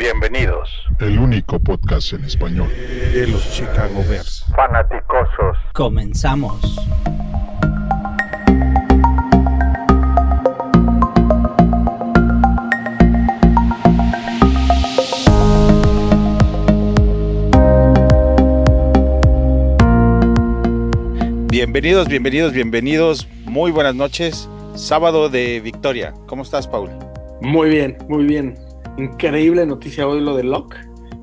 Bienvenidos. El único podcast en español de los Chicago Bears. Fanaticosos. Comenzamos. Bienvenidos, bienvenidos, bienvenidos. Muy buenas noches. Sábado de victoria. ¿Cómo estás, Paul? Muy bien, muy bien. Increíble noticia hoy lo de Locke.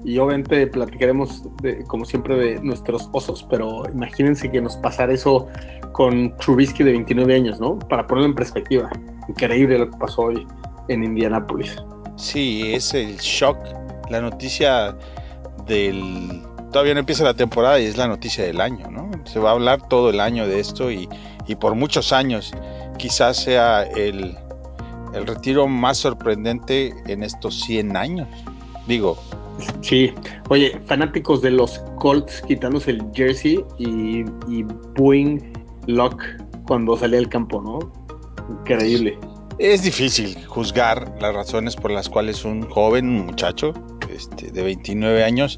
Y obviamente platicaremos, de, como siempre, de nuestros osos, pero imagínense que nos pasara eso con Trubisky de 29 años, ¿no? Para ponerlo en perspectiva. Increíble lo que pasó hoy en Indianápolis. Sí, es el shock, la noticia del... Todavía no empieza la temporada y es la noticia del año, ¿no? Se va a hablar todo el año de esto y, y por muchos años. Quizás sea el, el retiro más sorprendente en estos 100 años. Digo. Sí, oye, fanáticos de los Colts quitándose el jersey y, y booing Lock cuando salía al campo, ¿no? Increíble. Es difícil juzgar las razones por las cuales un joven, un muchacho este, de 29 años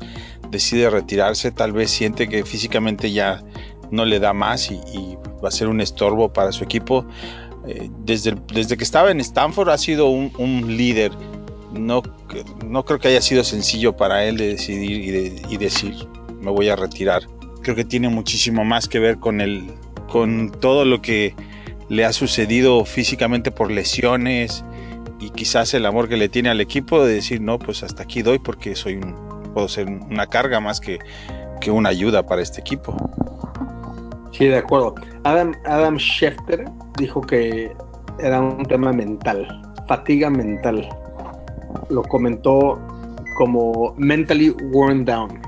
decide retirarse. Tal vez siente que físicamente ya no le da más y, y va a ser un estorbo para su equipo. Eh, desde, desde que estaba en Stanford ha sido un, un líder. No, no, creo que haya sido sencillo para él de decidir y, de, y, decir me voy a retirar. Creo que tiene muchísimo más que ver con, el, con todo lo que le ha sucedido físicamente por lesiones y quizás el amor que le tiene al equipo de decir no, pues hasta aquí doy porque soy un, puedo ser una carga más que, que una ayuda para este equipo. Sí, de acuerdo. Adam, Adam Schefter dijo que era un tema mental, fatiga mental. Lo comentó como mentally worn down.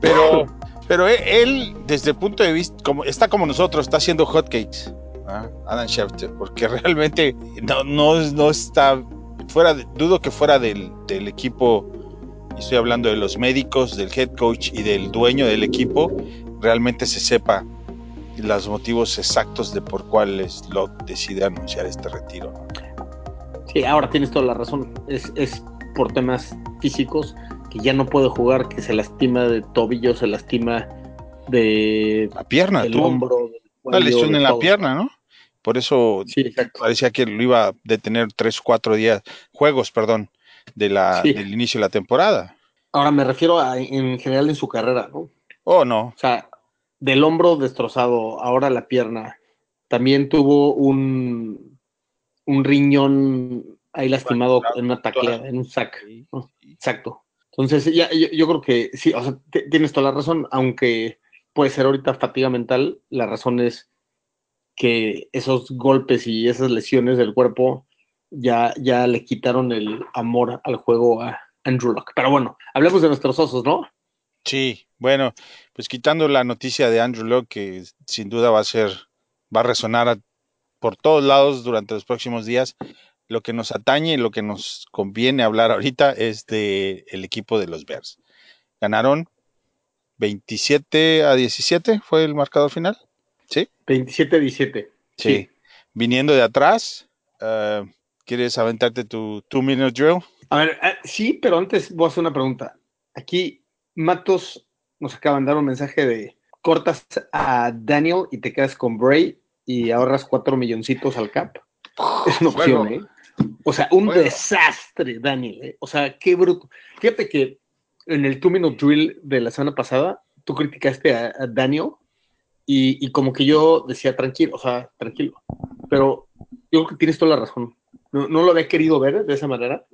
Pero, pero él, desde el punto de vista, como, está como nosotros, está haciendo hotcakes. ¿ah? Adam Schefter, porque realmente no, no, no está fuera, dudo que fuera del, del equipo, estoy hablando de los médicos, del head coach y del dueño del equipo, realmente se sepa los motivos exactos de por cuáles Locke decide anunciar este retiro. Sí, ahora tienes toda la razón. Es, es, por temas físicos que ya no puede jugar, que se lastima de tobillo, se lastima de la pierna, del tú, hombro, una lesión en la pierna, ¿no? Por eso sí, parecía que lo iba a detener tres, cuatro días, juegos, perdón, de la, sí. del inicio de la temporada. Ahora me refiero a, en general en su carrera, ¿no? Oh, no. O sea, del hombro destrozado, ahora la pierna. También tuvo un, un riñón ahí lastimado bueno, en una tacleada, en un sac. Exacto. Entonces, ya, yo, yo, creo que sí, o sea, tienes toda la razón, aunque puede ser ahorita fatiga mental, la razón es que esos golpes y esas lesiones del cuerpo ya, ya le quitaron el amor al juego a Andrew Locke. Pero bueno, hablemos de nuestros osos, ¿no? Sí, bueno, pues quitando la noticia de Andrew Locke, que sin duda va a ser, va a resonar a, por todos lados durante los próximos días, lo que nos atañe y lo que nos conviene hablar ahorita es de el equipo de los Bears. Ganaron 27 a 17, fue el marcador final. ¿Sí? 27 a 17. Sí. sí. Viniendo de atrás, uh, ¿quieres aventarte tu two minute drill? A ver, uh, sí, pero antes voy a hacer una pregunta. Aquí Matos nos acaba de dar un mensaje de cortas a Daniel y te quedas con Bray y ahorras cuatro milloncitos al cap. Es una opción, bueno, ¿eh? O sea, un bueno. desastre, Daniel. ¿eh? O sea, qué bruto. Fíjate que en el two minute drill de la semana pasada, tú criticaste a, a Daniel y, y, como que yo decía tranquilo, o sea, tranquilo. Pero yo creo que tienes toda la razón. No, no lo había querido ver de esa manera,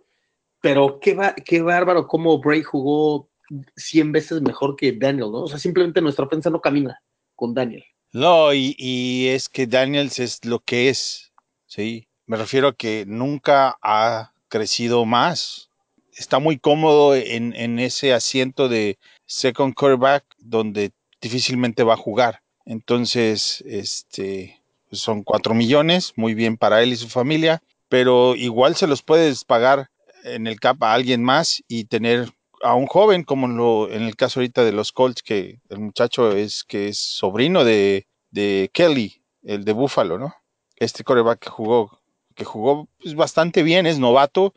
pero qué, va, qué bárbaro cómo Bray jugó 100 veces mejor que Daniel, ¿no? O sea, simplemente nuestra ofensa no camina con Daniel. No, y, y, es que Daniels es lo que es, ¿sí? Me refiero a que nunca ha crecido más. Está muy cómodo en, en ese asiento de second quarterback donde difícilmente va a jugar. Entonces, este, pues son cuatro millones, muy bien para él y su familia, pero igual se los puedes pagar en el cap a alguien más y tener a un joven, como lo, en el caso ahorita de los Colts, que el muchacho es que es sobrino de, de Kelly, el de Buffalo, ¿no? Este coreback que jugó, que jugó pues, bastante bien, es novato,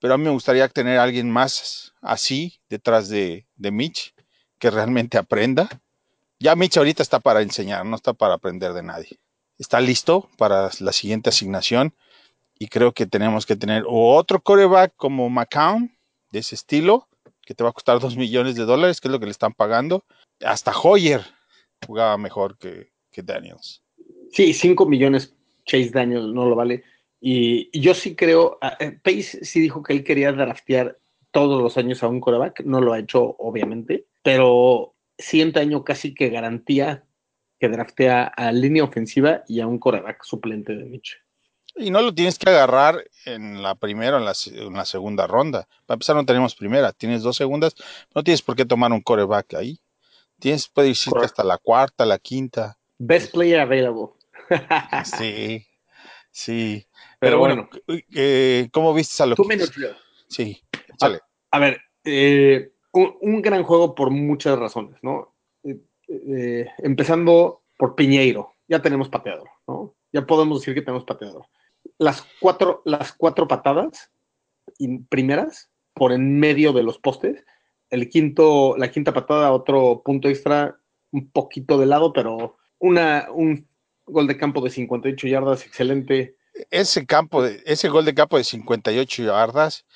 pero a mí me gustaría tener a alguien más así detrás de, de Mitch, que realmente aprenda. Ya Mitch ahorita está para enseñar, no está para aprender de nadie. Está listo para la siguiente asignación y creo que tenemos que tener otro coreback como McCown, de ese estilo, que te va a costar dos millones de dólares, que es lo que le están pagando. Hasta Hoyer jugaba mejor que, que Daniels. Sí, 5 millones Chase Daniel no lo vale. Y, yo sí creo, uh, Pace sí dijo que él quería draftear todos los años a un coreback, no lo ha hecho obviamente, pero siguiente año casi que garantía que draftea a línea ofensiva y a un coreback suplente de Mitch. Y no lo tienes que agarrar en la primera o en la, en la, segunda ronda. Para empezar, no tenemos primera, tienes dos segundas, no tienes por qué tomar un coreback ahí. Tienes, puedes irte hasta la cuarta, la quinta. Best player available. sí, sí. Pero, Pero bueno, bueno eh, ¿cómo viste a lo que... minutes drill. Sí. A, a ver, eh, un, un, gran juego por muchas razones, ¿no? Eh, eh, empezando por Piñeiro, ya tenemos pateador, ¿no? Ya podemos decir que tenemos pateador. Las cuatro, las cuatro patadas primeras por en medio de los postes, el quinto, la quinta patada, otro punto extra, un poquito de lado, pero una, un gol de campo de 58 yardas, excelente. Ese campo, ese gol de campo de 58 yardas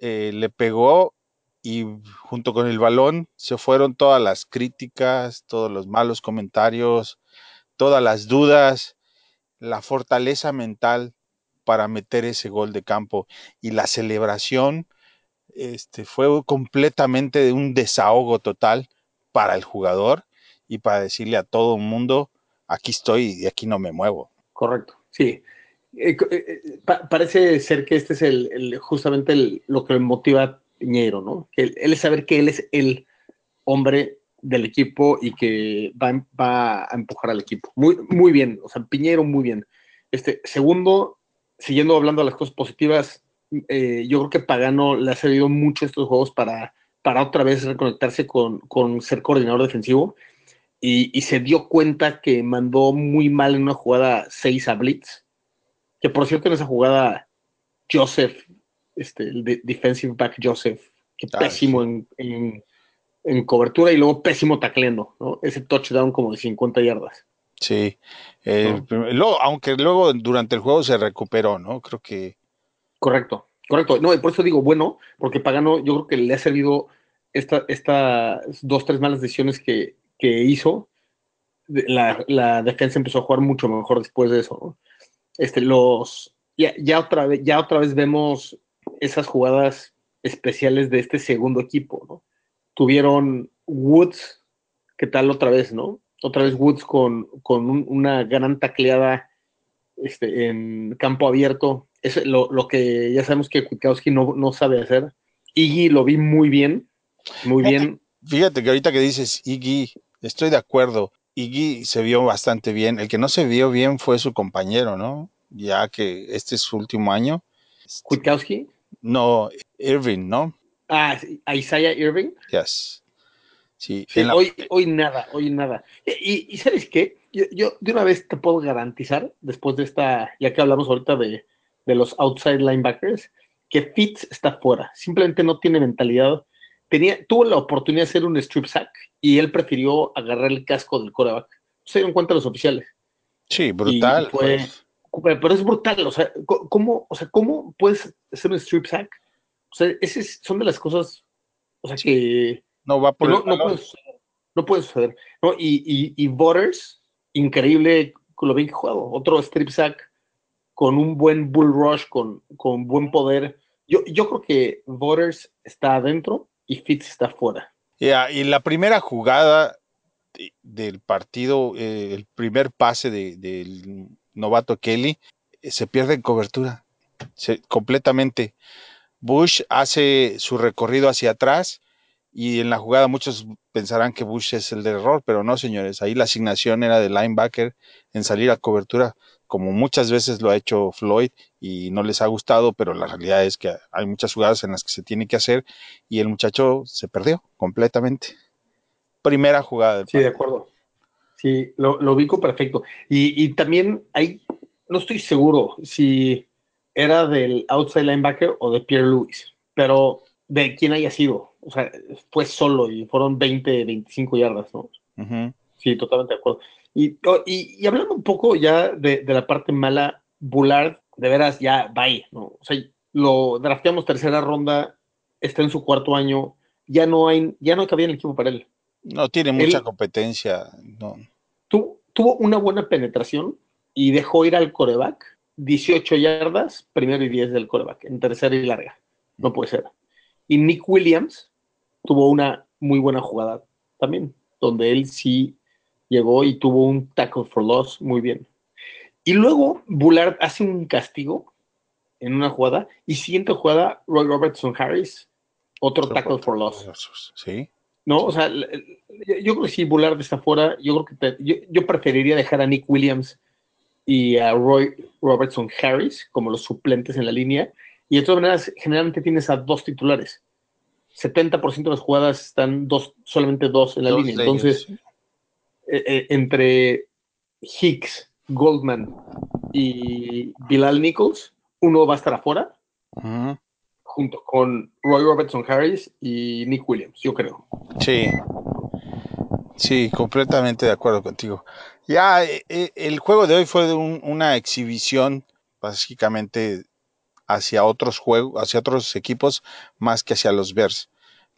eh, le pegó y junto con el balón se fueron todas las críticas, todos los malos comentarios, todas las dudas, la fortaleza mental para meter ese gol de campo y la celebración este, fue completamente un desahogo total para el jugador y para decirle a todo el mundo, aquí estoy y aquí no me muevo. Correcto, sí. Eh, eh, pa parece ser que este es el, el justamente el, lo que motiva a Piñero, ¿no? Él, es saber que él es el hombre del equipo y que va, va, a empujar al equipo. Muy, muy bien, o sea, Piñero muy bien. Este, segundo, siguiendo hablando de las cosas positivas, eh, yo creo que Pagano le ha servido mucho estos juegos para, para otra vez reconectarse con, con ser coordinador defensivo y, y, se dio cuenta que mandó muy mal en una jugada 6 a Blitz, que por cierto en esa jugada Joseph, este, el de, defensive back Joseph, que ah, pésimo en, en, cobertura y luego pésimo tacleando, ¿no? Ese touchdown como de 50 yardas. Sí, eh, ¿no? luego, aunque luego durante el juego se recuperó, ¿no? Creo que... Correcto, correcto. No, por eso digo bueno, porque Pagano yo creo que le ha servido estas esta dos, tres malas decisiones que, que hizo. La, la, defensa empezó a jugar mucho mejor después de eso, ¿no? Este, los, ya, ya, otra vez, ya otra vez vemos esas jugadas especiales de este segundo equipo, ¿no? Tuvieron Woods, ¿qué tal otra vez, no? Otra vez Woods con, con un, una gran tacleada este, en campo abierto. Es lo, lo que ya sabemos que Kwiatkowski no, no sabe hacer. Iggy lo vi muy bien, muy bien. Fíjate que ahorita que dices Iggy, estoy de acuerdo. Iggy se vio bastante bien. El que no se vio bien fue su compañero, ¿no? Ya que este es su último año. ¿Kwiatkowski? No, Irving, ¿no? Ah, Isaiah Irving. Yes. Sí, sí la... hoy, hoy nada, hoy nada. Y, y ¿sabes qué? Yo, yo, de una vez te puedo garantizar, después de esta, ya que hablamos ahorita de, de los outside linebackers, que Fitz está fuera. Simplemente no tiene mentalidad. Tenía, tuvo la oportunidad de hacer un strip sack y él prefirió agarrar el casco del coreback. Se dieron cuenta los oficiales. Sí, brutal. Fue, pues. Pero es brutal, o sea, ¿cómo, o sea, ¿cómo puedes hacer un strip sack? O sea, esas son de las cosas, o sea, que no va por no, no, puede suceder, no puede suceder. ¿no? Y, y, y Butters, increíble lo bien que jugado. Otro strip sack con un buen bull rush, con, con buen poder. Yo, yo creo que Butters está adentro y Fitz está fuera. Yeah, y la primera jugada de, del partido, eh, el primer pase del de, novato Kelly, eh, se pierde en cobertura. Se, completamente. Bush hace su recorrido hacia atrás y en la jugada muchos pensarán que Bush es el de error, pero no, señores. Ahí la asignación era de linebacker en salir a cobertura, como muchas veces lo ha hecho Floyd y no les ha gustado, pero la realidad es que hay muchas jugadas en las que se tiene que hacer y el muchacho se perdió completamente. Primera jugada. Del sí, de acuerdo. Sí, lo, lo ubico perfecto. Y, y también hay, no estoy seguro si era del outside linebacker o de Pierre Lewis. pero de quién haya sido. O sea, fue solo y fueron 20, 25 yardas, ¿no? Sí, totalmente de acuerdo. Y, oh, y, y hablando un poco ya de, de la parte mala, Bullard, de veras, ya, bye, ¿no? O sea, lo drafteamos tercera ronda, está en su cuarto año, ya no hay, ya no cabía en el equipo para él. No tiene mucha Él- competencia. No. Tu- tuvo una buena penetración y dejó ir al coreback 18 yardas, primero y 10 del coreback, en tercera y larga. No puede ser. Y Nick Williams tuvo una muy buena jugada también, donde él sí llegó y tuvo un tackle for loss muy bien. Y luego Bullard hace un castigo en una jugada y siguiente jugada Roy Robertson Harris, otro tackle for loss. Sí. No, o sea, yo creo que si Bullard está fuera, yo creo que te- yo, yo preferiría dejar a Nick Williams y a Roy Robertson Harris como los suplentes en la línea. Y de todas maneras, generalmente tienes a dos titulares. 70% de las jugadas están dos, solamente dos en la Dos línea. Entonces, eh, eh, entre Hicks, Goldman y Bilal Nichols, uno va a estar afuera, junto con Roy Robertson Harris y Nick Williams, yo creo. Sí. Sí, completamente de acuerdo contigo. Ya, eh, eh, el juego de hoy fue de un- una exhibición, básicamente, hacia otros juegos, hacia otros equipos, más que hacia los Bears.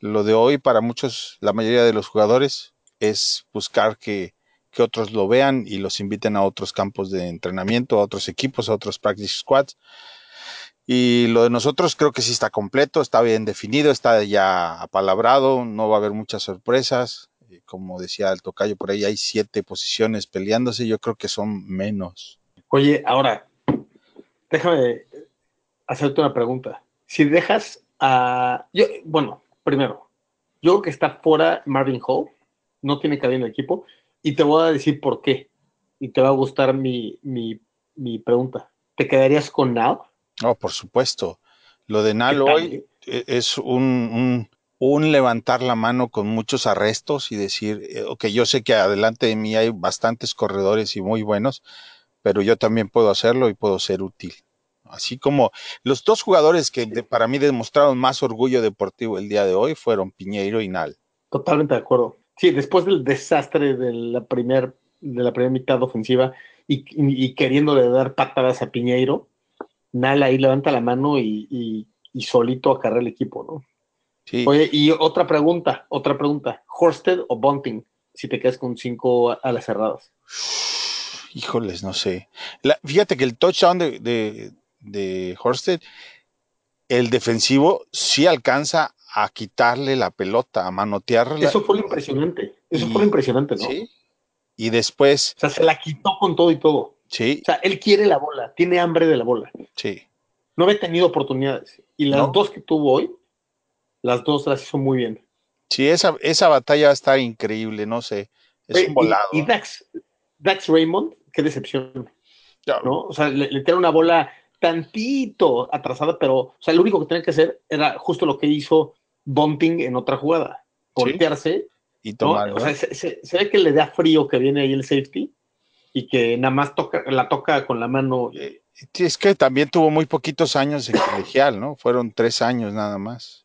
Lo de hoy, para muchos, la mayoría de los jugadores, es buscar que, que otros lo vean y los inviten a otros campos de entrenamiento, a otros equipos, a otros practice squads. Y lo de nosotros creo que sí está completo, está bien definido, está ya apalabrado, no va a haber muchas sorpresas. Eh, Como decía el tocayo, por ahí hay siete posiciones peleándose, yo creo que son menos. Oye, ahora, déjame hacerte una pregunta. Si dejas a... Yo, bueno, primero, yo creo que está fuera Marvin Hall, no tiene cabida en el equipo, y te voy a decir por qué. Y te va a gustar mi, mi, mi pregunta. ¿Te quedarías con Now? No, por supuesto. Lo de ¿Qué Nal hoy eh? eh, es un, un, un levantar la mano con muchos arrestos y decir, eh, ok, yo sé que adelante de mí hay bastantes corredores y muy buenos, pero yo también puedo hacerlo y puedo ser útil. Así como los dos jugadores que de- para mí demostraron más orgullo deportivo el día de hoy fueron Piñeiro y Nal. Totalmente de acuerdo. Sí, después del desastre de la primer, de la primera mitad ofensiva y, y, y queriéndole dar patadas a Piñeiro, Nala ahí levanta la mano y, solito acarrea el equipo, ¿no? Sí, Oye, y otra pregunta, otra pregunta. ¿Horsted o Bunting? Si te quedas con cinco a, a las cerradas. híjoles, no sé. La- fíjate que el touchdown de, de, de Horsted, el defensivo sí alcanza a quitarle la pelota, a manotearla. Eso fue lo impresionante. Eso Y- fue lo impresionante, ¿no? Sí. Y después, O sea, se la quitó con todo y todo. sí, O sea, él quiere la bola, tiene hambre de la bola. sí. No había tenido oportunidades. Y las No. dos que tuvo hoy, las dos las hizo muy bien. Sí, esa, esa batalla va a estar increíble, no sé. Es un volado. Y, y Dax, Dax Raymond, qué decepción, Ya, ¿no? O sea, le, le tira una bola tantito atrasada, pero, o sea, lo único que tenía que hacer era justo lo que hizo Bunting en otra jugada. Voltearse, y ¿no? tomar. O sea, se, se- se ve que le da frío que viene ahí el safety y que nada más toca, la toca con la mano. Eh, sí, es que también tuvo muy poquitos años en colegial, ¿no? Fueron tres años nada más.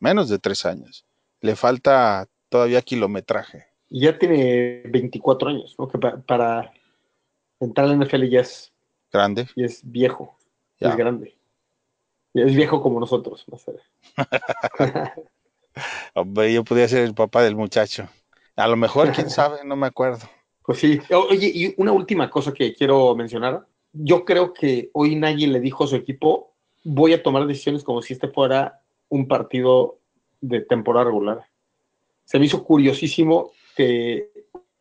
Menos de tres años. Le falta todavía kilometraje. Y ya tiene 24 años, ¿no? Que pa- para entrar a la NFL ya es, Grande. ya es viejo, ya es grande. Es viejo como nosotros. no sé. Hombre, yo podía ser el papá del muchacho. A lo mejor, quién sabe, no me acuerdo. Pues sí. Oye, y una última cosa que quiero mencionar. Yo creo que hoy nadie le dijo a su equipo, voy a tomar decisiones como si este fuera un partido de temporada regular. Se me hizo curiosísimo que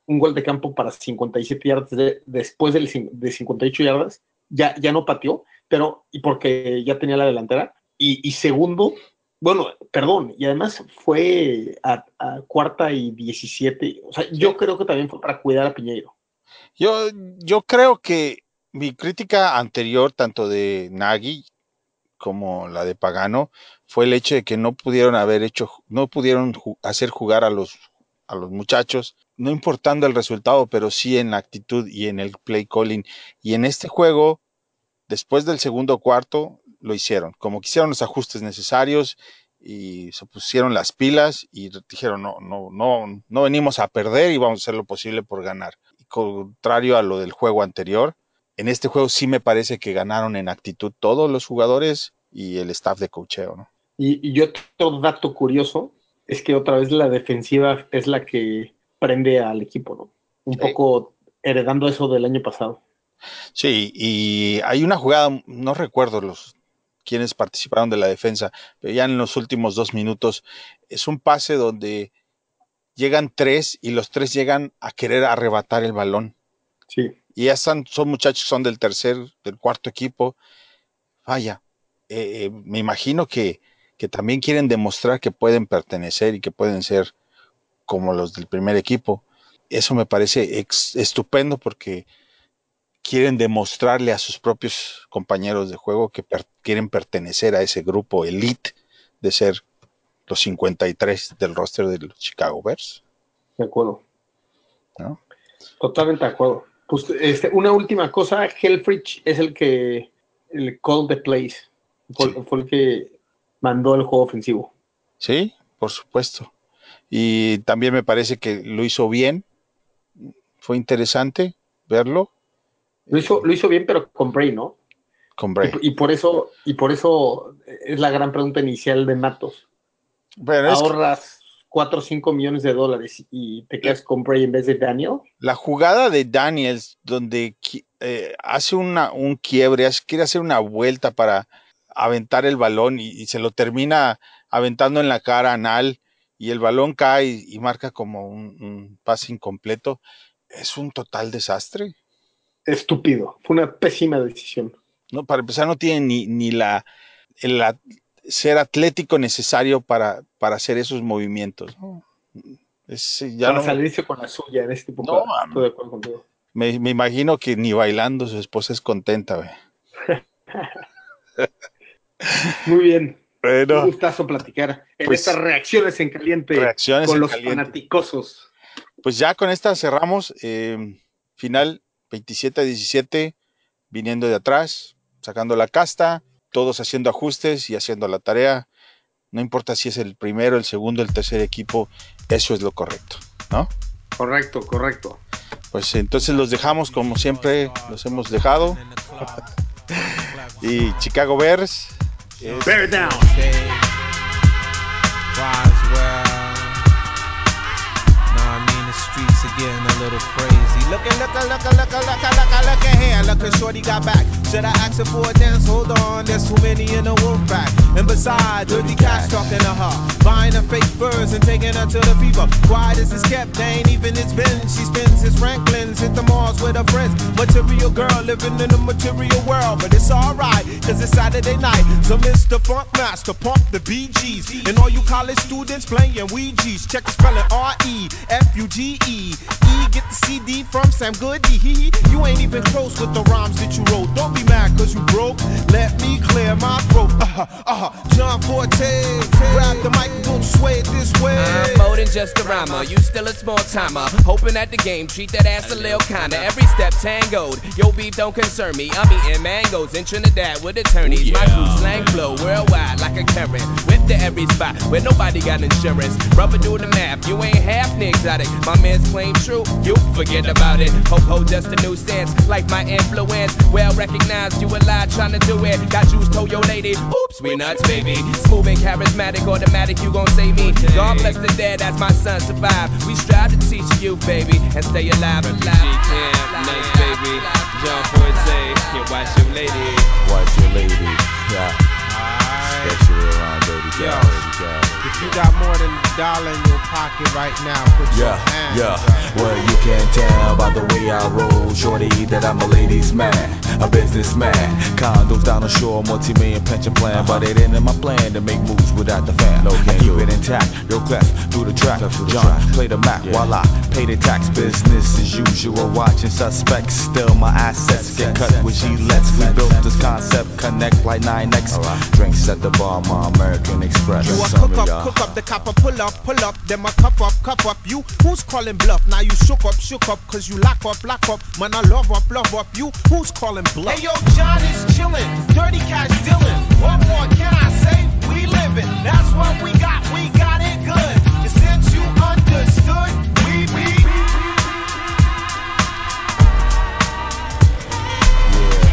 un gol de campo para 57 yardas de- después del de 58 yardas ya, ya no pateó, pero y porque ya tenía la delantera. Y, y segundo, bueno, perdón, y además fue a, a cuarta y 17. O sea, yo creo que también fue para cuidar a Piñeiro. Yo, yo creo que mi crítica anterior, tanto de Nagy como la de Pagano, fue el hecho de que no pudieron haber hecho, no pudieron ju- hacer jugar a los, a los muchachos, no importando el resultado, pero sí en la actitud y en el play calling. Y en este juego, después del segundo cuarto, lo hicieron, como que hicieron los ajustes necesarios y se pusieron las pilas y dijeron, no, no, no, no venimos a perder y vamos a hacer lo posible por ganar. Y contrario a lo del juego anterior, en este juego sí me parece que ganaron en actitud todos los jugadores y el staff de cocheo, ¿no? Y, y otro dato curioso es que otra vez la defensiva es la que prende al equipo, ¿no? Un poco heredando eso del año pasado. Sí, y hay una jugada, no recuerdo los quienes participaron de la defensa, pero ya en los últimos dos minutos es un pase donde llegan tres y los tres llegan a querer arrebatar el balón. Sí. Y ya están, son muchachos, son del tercer, del cuarto equipo. Vaya, eh, me imagino que, que también quieren demostrar que pueden pertenecer y que pueden ser como los del primer equipo. Eso me parece ex- estupendo porque quieren demostrarle a sus propios compañeros de juego que per- quieren pertenecer a ese grupo elite de ser los 53 del roster de los Chicago Bears. De acuerdo. ¿no? Totalmente de acuerdo. Pues, este, una última cosa, Helfrich es el que el call the plays. Fue, Sí. fue el que mandó el juego ofensivo. Sí, por supuesto. Y también me parece que lo hizo bien. Fue interesante verlo Lo hizo, lo hizo bien, pero con Bray, ¿no? con Bray. Y, y por eso, y por eso es la gran pregunta inicial de Matos. Bueno, es que Ahorras 4 o 5 millones de dólares y te quedas con Bray en vez de Daniel. la jugada de Daniels, donde eh, hace una, un quiebre, hace- quiere hacer una vuelta para aventar el balón y, y se lo termina aventando en la cara a Nal y el balón cae y, y marca como un, un pase incompleto. Es un total desastre. Estúpido. Fue una pésima decisión. ¿no? Para empezar, no tiene ni, ni la, el a- ser atlético necesario para, para hacer esos movimientos. ¿no? Es, ya para no- salirse con la suya en este tipo. No, man. Estoy de acuerdo contigo. me, me imagino que ni bailando su esposa es contenta. güey. Muy bien. Un Bueno, gustazo platicar en Pues, estas reacciones en caliente reacciones con en los caliente. fanaticosos. pues ya con esta cerramos. eh, final 27 a 17, viniendo de atrás, sacando la casta, todos haciendo ajustes y haciendo la tarea. No importa si es el primero, el segundo, el tercer equipo, eso es lo correcto, ¿no? Correcto, correcto. Pues entonces los dejamos como siempre los hemos dejado. y Chicago Bears. Bear down. getting a little crazy. Look at, look at, look at, look here. Look Shorty got back. Should I ask her for a dance? Hold on, there's too many in the wolf pack. And besides, dirty cats talking to her, buying her fake furs and taking her to the fever. Quiet as it's kept, they ain't even his bin. She spends his Franklins, hit the malls with her friends. Material girl living in a material world, but it's alright, cause it's Saturday night. So Mr. Funk Master, pump the BGs. And all you college students playing Ouija's. Check the spelling R E F U G E. E get the CD from Sam Goody. You ain't even close with the rhymes that you wrote. Don't be mad cause you broke. Let me clear my throat. Uh huh, uh huh. John Forte. Grab the mic and don't sway it this way. I'm more than just a rhymer. You still a small timer. Hoping at the game, treat that ass a little kinda. Every step tangoed. Yo, beef don't concern me. I'm eating mangoes in Trinidad with attorneys. My crew slang flow worldwide like a current. Whip to every spot where nobody got insurance. Rubber do the math. You ain't half the exotic. My man's claim true. You forget about it. Ho ho, just a new stance. Like my influence. Well recognized. You a lie trying to do it. Got juice, told your lady. Oops, we nuts, baby. Smooth and charismatic, automatic. You gon' save me. God bless the dead as my son survive. We strive to teach you, baby, and stay alive. alive, camp, nuts, baby. John Forte, yeah, watch your lady. Watch your lady. Yeah. Alright. Especially around dirty Yo. Gal. If you got more than a dollar in your pocket right now, put your Yeah, hands yeah. up. Well, you can tell by the way I roll, shorty, that I'm a ladies' man, a businessman. Condos down the shore, multi-million pension plan, but it ain't in my plan to make moves without the fam. I keep it intact, yo clef through the track. John, play the Mac while I pay the tax. Business as usual, watching suspects. Still, my assets get cut with Gillettes. We built this concept, connect like 9X. Drinks at the bar, my American Express. You I cook up, cook up, the copper pull up, pull up, then I cup up, cup up. You who's calling bluff? Now you shook up, shook up, cause you lock up, lock up. Man, I love up, love up. You who's calling bluff? Hey yo, John is chillin', dirty cash dealin'. What more can I say? We livin', that's what we got, we got it good. And since you understood, we we.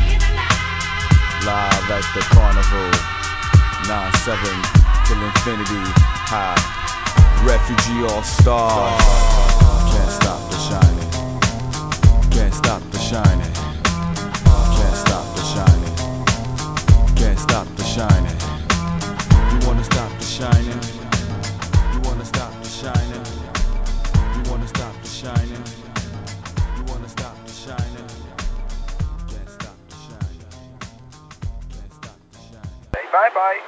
Yeah. Live at the carnival. 9-7 till infinity. High. Refugee all stars. Can't stop the shining. Can't stop the shining. Can't stop the shining. Can't stop the shining. You wanna stop the shining? You wanna stop the shining? You wanna stop the shining? You wanna stop the shining? Can't stop the shining. Can't stop the shining. Bye bye.